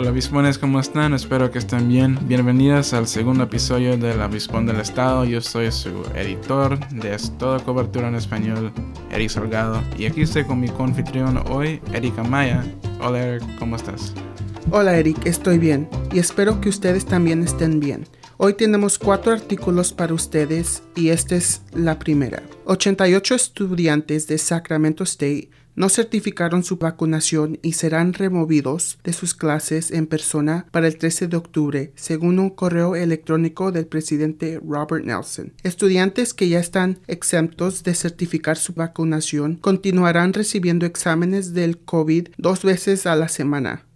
Hola Bispones, ¿cómo están? Espero que estén bien. Bienvenidas al segundo episodio del Abispón del Estado. Yo soy su editor de Toda Cobertura en Español, Eric Salgado. Y aquí estoy con mi confitrión hoy, Erika Maya. Hola Eric, ¿cómo estás? Hola Eric, estoy bien y espero que ustedes también estén bien. Hoy tenemos cuatro artículos para ustedes y esta es la primera. 88 estudiantes de Sacramento State no certificaron su vacunación y serán removidos de sus clases en persona para el 13 de octubre, según un correo electrónico del presidente Robert Nelson. Estudiantes que ya están exentos de certificar su vacunación continuarán recibiendo exámenes del COVID dos veces a la semana.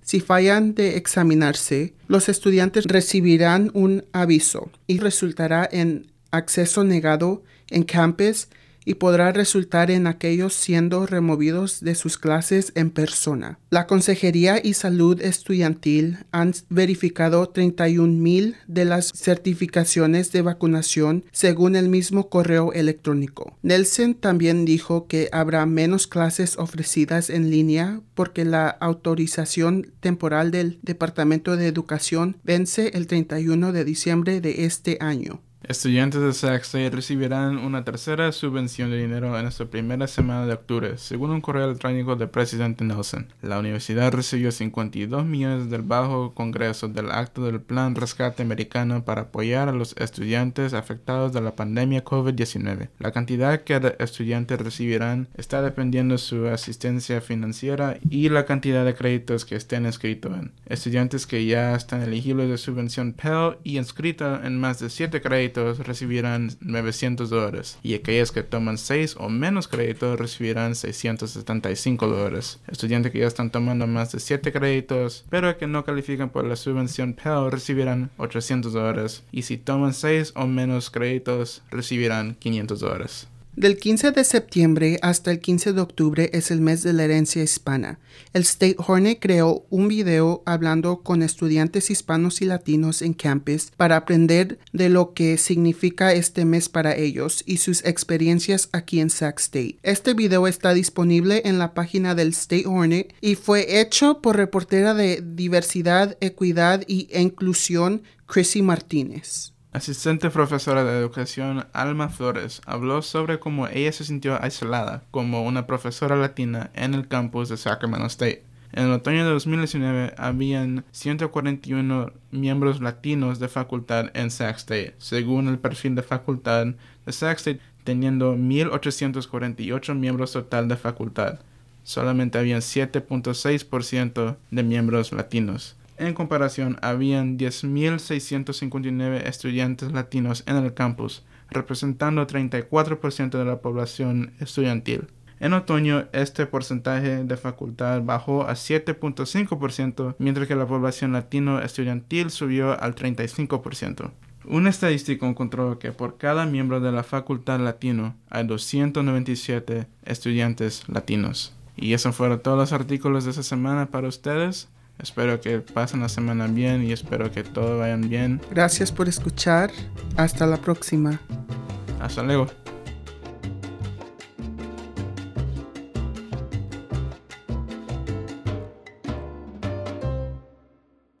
Si fallan de examinarse, los estudiantes recibirán un aviso y resultará en acceso negado en campus y podrá resultar en aquellos siendo removidos de sus clases en persona. La Consejería y Salud Estudiantil han verificado 31 mil de las certificaciones de vacunación según el mismo correo electrónico. Nelson también dijo que habrá menos clases ofrecidas en línea porque la autorización temporal del Departamento de Educación vence el 31 de diciembre de este año. Estudiantes de Sac State recibirán una tercera subvención de dinero en esta primera semana de octubre, según un correo electrónico del presidente Nelson. La universidad recibió 52 millones del Bajo Congreso del acto del Plan Rescate Americano para apoyar a los estudiantes afectados de la pandemia COVID-19. La cantidad que estudiantes recibirán está dependiendo de su asistencia financiera y la cantidad de créditos que estén inscritos en. Estudiantes que ya están elegibles de subvención Pell y inscritos en más de 7 créditos recibirán 900 dólares y aquellos que toman 6 o menos créditos recibirán 675 dólares. Estudiantes que ya están tomando más de 7 créditos pero que no califican por la subvención Pell recibirán 800 dólares y si toman 6 o menos créditos recibirán 500 dólares. Del 15 de septiembre hasta el 15 de octubre es el mes de la herencia hispana. El State Hornet creó un video hablando con estudiantes hispanos y latinos en campus para aprender de lo que significa este mes para ellos y sus experiencias aquí en Sac State. Este video está disponible en la página del State Hornet y fue hecho por reportera de diversidad, equidad y inclusión Chrissy Martínez. Asistente profesora de educación Alma Flores habló sobre cómo ella se sintió aislada como una profesora latina en el campus de Sacramento State. En el otoño de 2019 habían 141 miembros latinos de facultad en Sac State, según el perfil de facultad de Sac State, teniendo 1.848 miembros total de facultad. Solamente habían 7.6% de miembros latinos. En comparación, habían 10.659 estudiantes latinos en el campus, representando 34% de la población estudiantil. En otoño, este porcentaje de facultad bajó a 7.5%, mientras que la población latino estudiantil subió al 35%. Un estadístico encontró que por cada miembro de la facultad latino hay 297 estudiantes latinos. Y esos fueron todos los artículos de esta semana para ustedes. Espero que pasen la semana bien y espero que todo vayan bien. Gracias por escuchar. Hasta la próxima. Hasta luego.